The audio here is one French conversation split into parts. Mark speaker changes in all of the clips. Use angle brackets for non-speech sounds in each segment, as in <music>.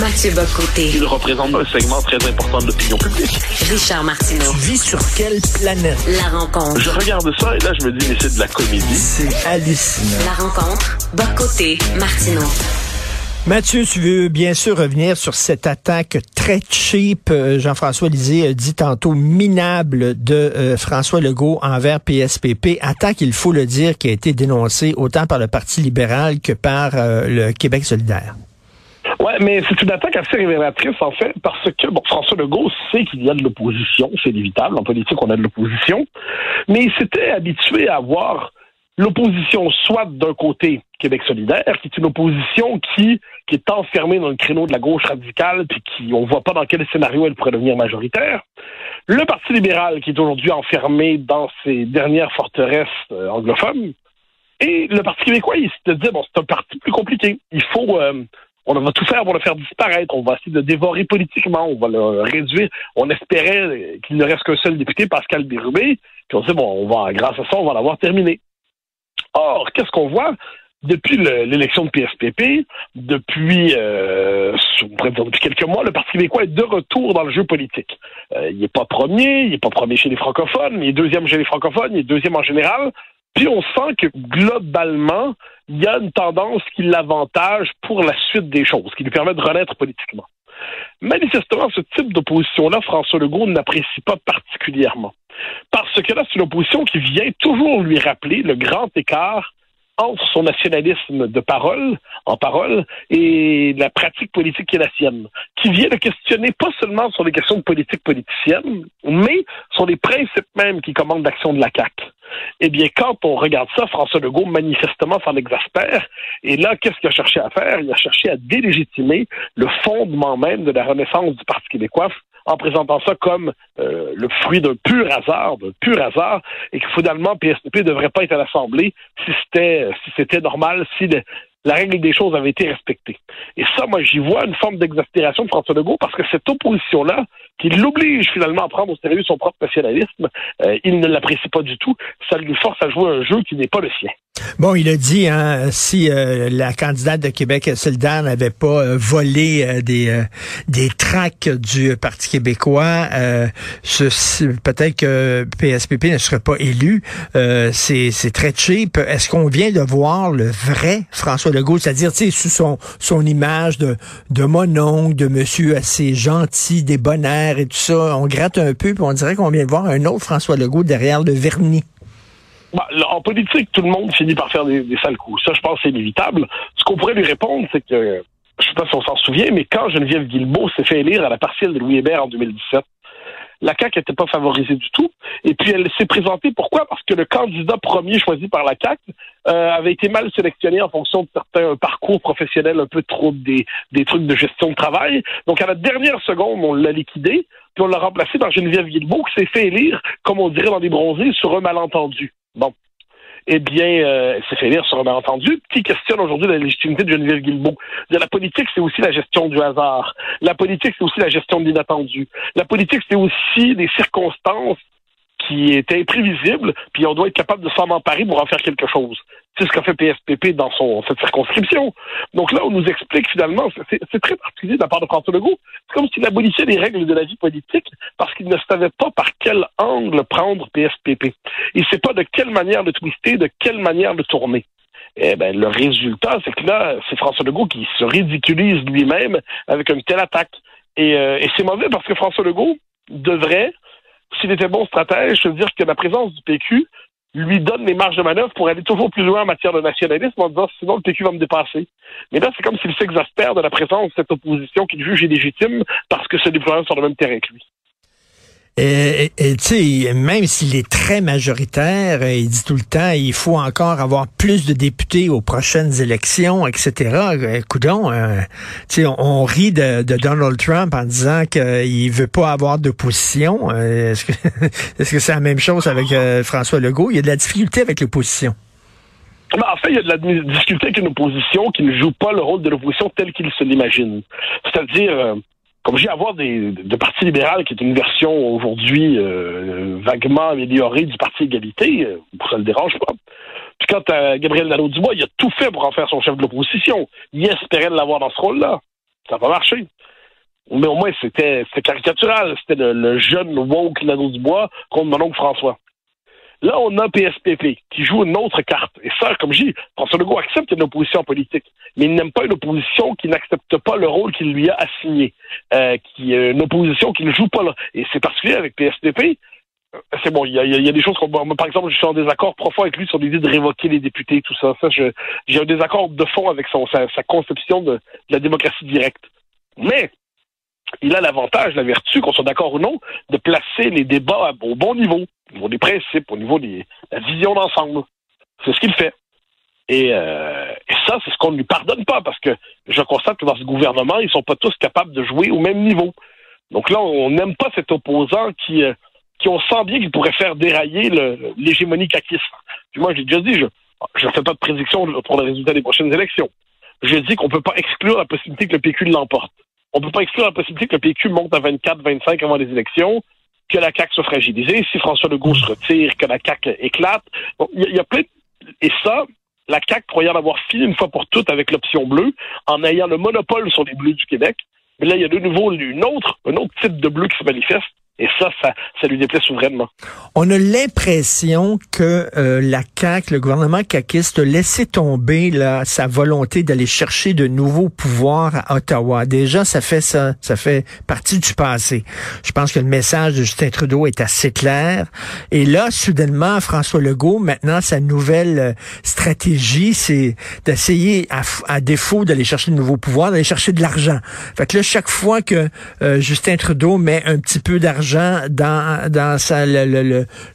Speaker 1: Mathieu Bocoté.
Speaker 2: Il représente un segment très important de l'opinion publique.
Speaker 1: Richard Martineau.
Speaker 3: Tu vis sur quelle planète?
Speaker 1: La rencontre.
Speaker 2: Je regarde ça et là, je me dis, mais c'est de la comédie.
Speaker 3: C'est hallucinant.
Speaker 1: La rencontre. Bocoté. Martineau.
Speaker 3: Mathieu, tu veux bien sûr revenir sur cette attaque très cheap, euh, Jean-François Lisée a dit tantôt minable de euh, François Legault envers PSPP. Attaque, il faut le dire, qui a été dénoncée autant par le Parti libéral que par euh, le Québec solidaire.
Speaker 4: Ouais, mais c'est une attaque assez révélatrice, en fait, parce que, bon, François Legault sait qu'il y a de l'opposition, c'est inévitable. En politique, on a de l'opposition. Mais il s'était habitué à voir l'opposition soit d'un côté Québec solidaire, qui est une opposition qui, qui est enfermée dans le créneau de la gauche radicale, puis qui on voit pas dans quel scénario elle pourrait devenir majoritaire. Le Parti libéral, qui est aujourd'hui enfermé dans ses dernières forteresses euh, anglophones. Et le Parti québécois, il se dit, bon, c'est un parti plus compliqué. Il faut... Euh, on va tout faire pour le faire disparaître. On va essayer de dévorer politiquement. On va le réduire. On espérait qu'il ne reste qu'un seul député, Pascal Bérubé. Puis on dit, bon, on va, grâce à ça, on va l'avoir terminé. Or, qu'est-ce qu'on voit? Depuis l'élection de PSPP, depuis, euh, depuis quelques mois, le Parti québécois est de retour dans le jeu politique. Euh, il n'est pas premier, il n'est pas premier chez les francophones, il est deuxième chez les francophones, il est deuxième en général. Puis on sent que globalement, il y a une tendance qui l'avantage pour la suite des choses, qui lui permet de renaître politiquement. Manifestement, ce type d'opposition-là, François Legault n'apprécie pas particulièrement. Parce que là, c'est une opposition qui vient toujours lui rappeler le grand écart entre son nationalisme de parole, en parole, et la pratique politique qui est la sienne, qui vient de questionner pas seulement sur les questions de politique politicienne, mais sur les principes mêmes qui commandent l'action de la CAQ. Eh bien, quand on regarde ça, François Legault manifestement s'en exaspère. Et là, qu'est-ce qu'il a cherché à faire? Il a cherché à délégitimer le fondement même de la renaissance du Parti québécois en présentant ça comme euh, le fruit d'un pur hasard, d'un pur hasard, et que finalement PSP ne devrait pas être à l'Assemblée si c'était si c'était normal, si la règle des choses avait été respectée. Et ça, moi, j'y vois une forme d'exaspération de François Legault parce que cette opposition-là, qui l'oblige finalement à prendre au sérieux son propre nationalisme, euh, il ne l'apprécie pas du tout. Ça lui force à jouer un jeu qui n'est pas le sien.
Speaker 3: Bon, il a dit, hein, si euh, la candidate de Québec solidaire n'avait pas euh, volé euh, des des tracts du Parti québécois, peut-être que PSPP ne serait pas élu. c'est très cheap. Est-ce qu'on vient de voir le vrai François Legault, c'est-à-dire, tu sais, sous son son image de de mononcle, de monsieur assez gentil, débonnaire et tout ça, on gratte un peu, puis on dirait qu'on vient de voir un autre François Legault derrière le vernis.
Speaker 4: Bah, en politique, tout le monde finit par faire des, des sales coups. Ça, je pense, c'est inévitable. Ce qu'on pourrait lui répondre, c'est que, je sais pas si on s'en souvient, mais quand Geneviève Guilbeault s'est fait élire à la partielle de Louis Hébert en 2017, la CAQ n'était pas favorisée du tout. Et puis elle s'est présentée. Pourquoi? Parce que le candidat premier choisi par la CAQ euh, avait été mal sélectionné en fonction de certains parcours professionnels un peu trop des, des trucs de gestion de travail. Donc à la dernière seconde, on l'a liquidé, puis on l'a remplacé par Geneviève Guilbeault qui s'est fait élire, comme on dirait dans des bronzés, sur un malentendu. Bon. Eh bien, euh, c'est fait lire sur un malentendu, qui questionne aujourd'hui la légitimité de Geneviève Guilbeault? La politique, c'est aussi la gestion du hasard. La politique, c'est aussi la gestion de l'inattendu. La politique, c'est aussi des circonstances qui étaient imprévisibles, puis on doit être capable de s'en emparer pour en faire quelque chose. C'est ce qu'a fait PSPP dans son, cette circonscription. Donc là, on nous explique finalement, c'est très particulier de la part de François Legault, c'est comme s'il abolissait les règles de la vie politique parce qu'il ne savait pas par quel angle prendre PSPP. Il ne sait pas de quelle manière le twister, de quelle manière le tourner. Eh ben, le résultat, c'est que là, c'est François Legault qui se ridiculise lui-même avec une telle attaque. Et, euh, et c'est mauvais parce que François Legault devrait, s'il était bon stratège, se dire que la présence du PQ lui donne les marges de manœuvre pour aller toujours plus loin en matière de nationalisme en disant sinon le PQ va me dépasser. Mais là, c'est comme s'il s'exaspère de la présence de cette opposition qu'il juge illégitime parce que se déploie sur le même terrain que lui.
Speaker 3: Et tu sais, même s'il est très majoritaire, euh, il dit tout le temps, il faut encore avoir plus de députés aux prochaines élections, etc. Euh, tu sais, on, rit de, Donald Trump en disant qu'il veut pas avoir d'opposition. Euh, est-ce que <laughs> est-ce que c'est la même chose avec François Legault? Il y a de la difficulté avec l'opposition.
Speaker 4: Ben, en fait, il y a de la difficulté avec une opposition qui ne joue pas le rôle de l'opposition tel qu'il se l'imagine. C'est-à-dire, comme j'ai avoir des de Parti libéral qui est une version aujourd'hui euh, vaguement améliorée du Parti égalité, euh, ça le dérange pas. Puis quand euh, Gabriel Nadeau-Dubois, il a tout fait pour en faire son chef de l'opposition. Il espérait l'avoir dans ce rôle-là. Ça n'a pas marché. Mais au moins, c'était caricatural. C'était le, le, jeune woke Nano Dubois contre mon oncle François. Là, on a PSPP qui joue une autre carte. Et ça, comme je dis, François Legault accepte une opposition politique, mais il n'aime pas une opposition qui n'accepte pas le rôle qu'il lui a assigné, euh, qui une opposition qui ne joue pas là. Et c'est particulier avec PSPP. Euh, c'est bon, il y a, des choses qu'on... Par exemple, je suis en désaccord profond avec lui sur l'idée de révoquer les députés, tout ça. Ça, j'ai un désaccord de fond avec son, sa, sa conception de, de la démocratie directe. Mais il a l'avantage, la vertu, qu'on soit d'accord ou non, de placer les débats au bon niveau, au niveau des principes, au niveau de la vision d'ensemble. C'est ce qu'il fait. Euh, et, ça, c'est ce qu'on ne lui pardonne pas, parce que je constate que dans ce gouvernement, ils sont pas tous capables de jouer au même niveau. Donc là, on n'aime pas cet opposant qui, euh, qui on sent bien qu'il pourrait faire dérailler l'hégémonie caquiste. Puis moi, j'ai déjà dit, je ne fais pas de prédiction pour le résultat des prochaines élections. Je dis qu'on ne peut pas exclure la possibilité que le PQ l'emporte on ne peut pas exclure la possibilité que le PQ monte à 24, 25 avant les élections, que la CAQ soit fragilisée, si François Legault se retire, que la CAQ éclate. Il y, a plein Et ça, la CAQ croyait en avoir fini une fois pour toutes avec l'option bleue, en ayant le monopole sur les bleus du Québec. Mais là, il y a de nouveau une autre, un autre type de bleu qui se manifeste, et ça, ça, ça lui déplaît souverainement.
Speaker 3: On a l'impression que euh, la CAQ, le gouvernement caquiste, a laissé tomber là, sa volonté d'aller chercher de nouveaux pouvoirs à Ottawa. Déjà, ça fait ça, ça fait partie du passé. Je pense que le message de Justin Trudeau est assez clair. Et là, soudainement, François Legault, maintenant, sa nouvelle euh, stratégie, c'est d'essayer, à, à, défaut d'aller chercher de nouveaux pouvoirs, d'aller chercher de l'argent. Fait que là, chaque fois que euh, Justin Trudeau met un petit peu d'argent dans,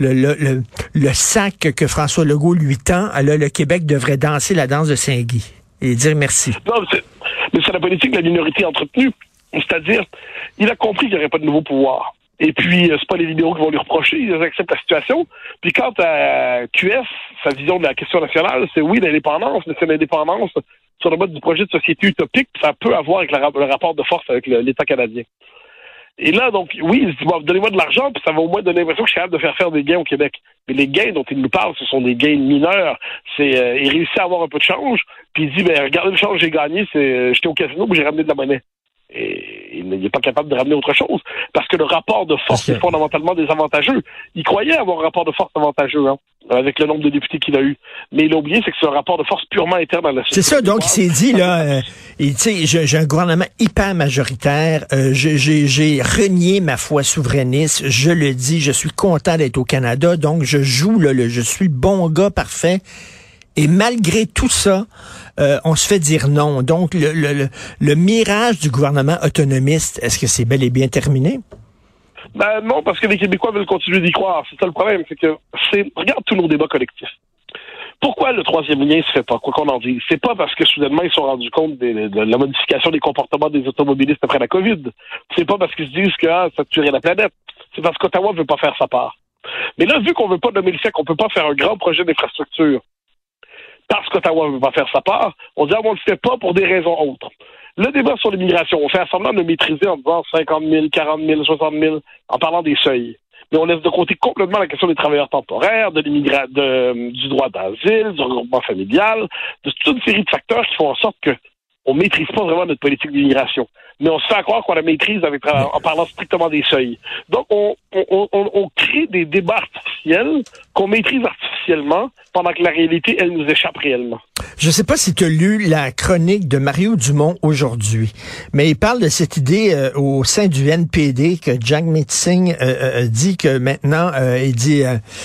Speaker 3: le, sac que François Legault lui tend, alors le Québec devrait danser la danse de Saint-Guy et dire merci.
Speaker 4: Mais c'est la politique de la minorité entretenue. C'est-à-dire, il a compris qu'il n'y aurait pas de nouveau pouvoir. Et puis, euh, c'est pas les libéraux qui vont lui reprocher, ils acceptent la situation. Puis quant à QS, sa vision de la question nationale, c'est oui, l'indépendance, mais c'est l'indépendance sur le mode du projet de société utopique, ça peut avoir avec le rapport de force avec l'État canadien. Et là, donc, oui, il se dit, donnez-moi de l'argent, puis ça va au moins donner l'impression que je suis capable de faire faire des gains au Québec. Mais les gains dont il nous parle, ce sont des gains mineurs. C'est, euh, il réussit à avoir un peu de change, puis il dit, ben, regardez le change que j'ai gagné, c'est, euh, j'étais au casino, puis j'ai ramené de la monnaie. Et il n'est pas capable de ramener autre chose. Parce que le rapport de force est fondamentalement désavantageux. Il croyait avoir un rapport de force avantageux, hein, avec le nombre de députés qu'il a eu. Mais il a oublié, c'est que c'est un rapport de force purement interne à la société.
Speaker 3: C'est ça, donc il s'est dit, là, <laughs> euh, j'ai un gouvernement hyper majoritaire, euh, j'ai renié ma foi souverainiste, je le dis, je suis content d'être au Canada, donc je joue, là, le, je suis bon gars parfait. Et malgré tout ça, euh, on se fait dire non. Donc, le, le, le, mirage du gouvernement autonomiste, est-ce que c'est bel et bien terminé?
Speaker 4: Ben non, parce que les Québécois veulent continuer d'y croire. C'est ça le problème, c'est que c'est regarde tous nos débats collectifs. Pourquoi le troisième lien se fait pas, quoi qu'on en dise? C'est pas parce que soudainement ils se sont rendus compte de, la modification des comportements des automobilistes après la COVID. C'est pas parce qu'ils se disent que ah, ça tuerait la planète. C'est parce qu'Ottawa veut pas faire sa part. Mais là, vu qu'on veut pas nommer le fait qu'on peut pas faire un grand projet d'infrastructure, parce qu'Ottawa ne veut pas faire sa part, on dit, ah, on ne le fait pas pour des raisons autres. Le débat sur l'immigration, on fait semblant de maîtriser en disant 50 000, 40 000, 60 000, en parlant des seuils. Mais on laisse de côté complètement la question des travailleurs temporaires, de du droit d'asile, du regroupement familial, de toute une série de facteurs qui font en sorte que on maîtrise pas vraiment notre politique d'immigration. Mais on se fait croire qu'on la maîtrise en parlant strictement des seuils. Donc, on, on, on, on crée des débats artificiels qu'on maîtrise artificiellement pendant que la réalité, elle nous échappe réellement.
Speaker 3: Je ne sais pas si tu as lu la chronique de Mario Dumont aujourd'hui, mais il parle de cette idée euh, au sein du NPD que Jack Metzing euh, euh, dit que maintenant, il dit,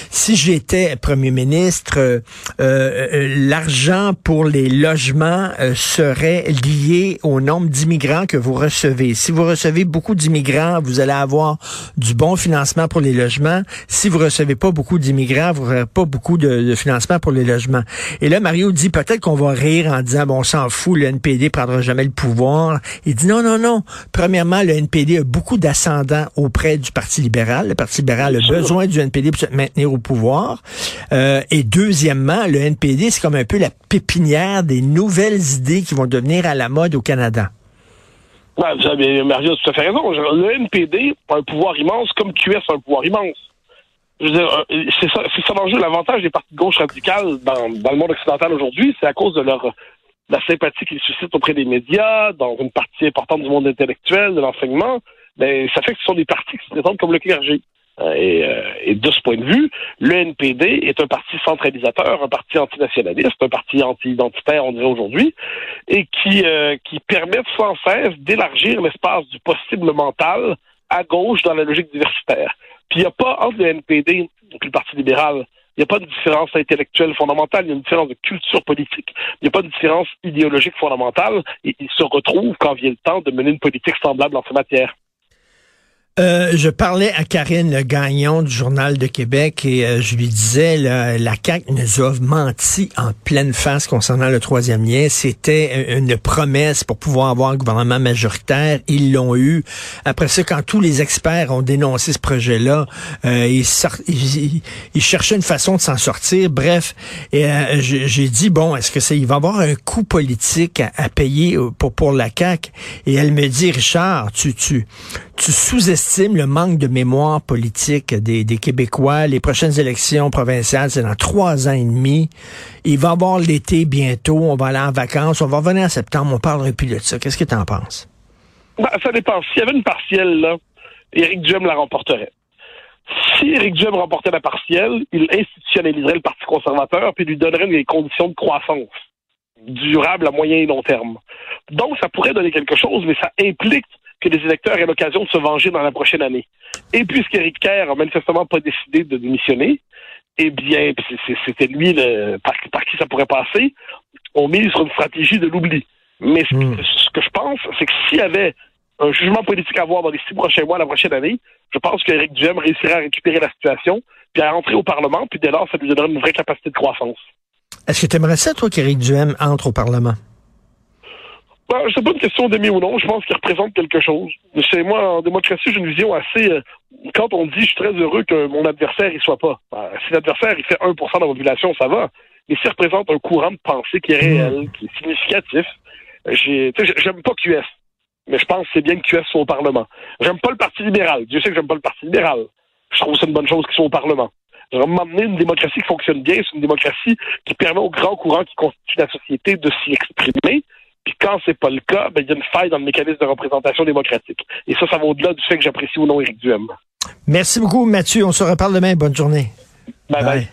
Speaker 3: si j'étais premier ministre, l'argent pour les logements serait lié au nombre d'immigrants que vous recevez. Si vous recevez beaucoup d'immigrants, vous allez avoir du bon financement pour les logements. Si vous recevez pas beaucoup d'immigrants, vous n'aurez pas beaucoup de, de financement pour les logements. Et là, Mario dit peut-être qu'on va rire en disant, bon, on s'en fout, le NPD prendra jamais le pouvoir. Il dit non, non, non. Premièrement, le NPD a beaucoup d'ascendants auprès du Parti libéral. Le Parti libéral a besoin du NPD pour se maintenir au pouvoir. Euh, et deuxièmement, le NPD, c'est comme un peu la pépinière des nouvelles idées qui vont devenir à la mode au Canada.
Speaker 4: Ouais, Mario, tu as fait raison. Le NPD a un pouvoir immense, comme QS a un pouvoir immense je veux dire, euh, c'est ça, ça l'enjeu. L'avantage des partis de gauche radicales dans, dans le monde occidental aujourd'hui, c'est à cause de leur la sympathie qu'il suscite auprès des médias, dans une partie importante du monde intellectuel, de l'enseignement, ben, ça fait que ce sont des partis qui se présentent comme le clergé. Euh, et, euh, et, de ce point de vue, le NPD est un parti centralisateur, un parti antinationaliste, un parti anti-identitaire, on dirait aujourd'hui, et qui, euh, qui permet sans cesse d'élargir l'espace du possible mental à gauche dans la logique diversitaire. Puis il n'y a pas entre le NPD et le Parti libéral, il n'y a pas de différence intellectuelle fondamentale, il y a une différence de culture politique. Il n'y a pas de différence idéologique fondamentale. Et ils se retrouvent quand vient le temps de mener une politique semblable en ces matières.
Speaker 3: Euh, je parlais à Karine Le Gagnon du Journal de Québec et euh, je lui disais là, la CAQ nous a menti en pleine face concernant le troisième lien. C'était une promesse pour pouvoir avoir un gouvernement majoritaire. Ils l'ont eu. Après ça, quand tous les experts ont dénoncé ce projet-là, euh, ils, ils, cherchaient une façon de s'en sortir. Bref, et j'ai dit bon, est-ce que ça, il va y avoir un coût politique à, payer pour pour la CAQ? Et elle me dit, Richard, tu tu tu sous-estimes le manque de mémoire politique des, Québécois. Les prochaines élections provinciales, c'est dans trois ans et demi. Il va y avoir l'été bientôt. On va aller en vacances. On va revenir en septembre. On parlerait plus de ça. Qu'est-ce que tu en penses?
Speaker 4: Ben, ça dépend. S'il y avait une partielle, là, Éric Duhem la remporterait. Si Éric Duhem remportait la partielle, il institutionnaliserait le Parti conservateur puis lui donnerait des conditions de croissance durable à moyen et long terme. Donc, ça pourrait donner quelque chose, mais ça implique que les électeurs aient l'occasion de se venger dans la prochaine année. Et puisqu'Éric Kerr a manifestement pas décidé de démissionner, eh bien, c'était lui le, par, qui ça pourrait passer, on mise sur une stratégie de l'oubli. Mais hmm. ce, que je pense, c'est que s'il y avait un jugement politique à avoir dans les six prochains mois, la prochaine année, je pense qu'Éric Duhem réussirait à récupérer la situation, puis à rentrer au Parlement, puis dès lors, ça lui donnerait une vraie capacité de croissance.
Speaker 3: Est-ce que tu aimerais ça, toi, qu'Éric Duhem entre au Parlement?
Speaker 4: Ben, c'est pas une question d'aimer ou non. Je pense qu'il représente quelque chose. C'est moi, en démocratie, j'ai une vision assez. Euh, quand on dit je suis très heureux que mon adversaire y soit pas. Ben, si l'adversaire il fait 1% de la population, ça va. Mais s'il représente un courant de pensée qui est réel, qui est significatif, j'ai, j'aime pas QS. Mais je pense que c'est bien que QS soit au Parlement. J'aime pas le Parti libéral. Dieu sait que j'aime pas le Parti libéral. Je trouve que c'est une bonne chose qu'ils soient au Parlement. J'aimerais m'amener une démocratie qui fonctionne bien. C'est une démocratie qui permet aux grands courants qui constituent la société de s'y exprimer puis quand c'est pas le cas, ben, il y a une faille dans le mécanisme de représentation démocratique. Et ça, ça va au-delà du fait que j'apprécie ou non Éric Duhem.
Speaker 3: Merci beaucoup, Mathieu. On se reparle demain. Bonne journée.
Speaker 4: bye. bye.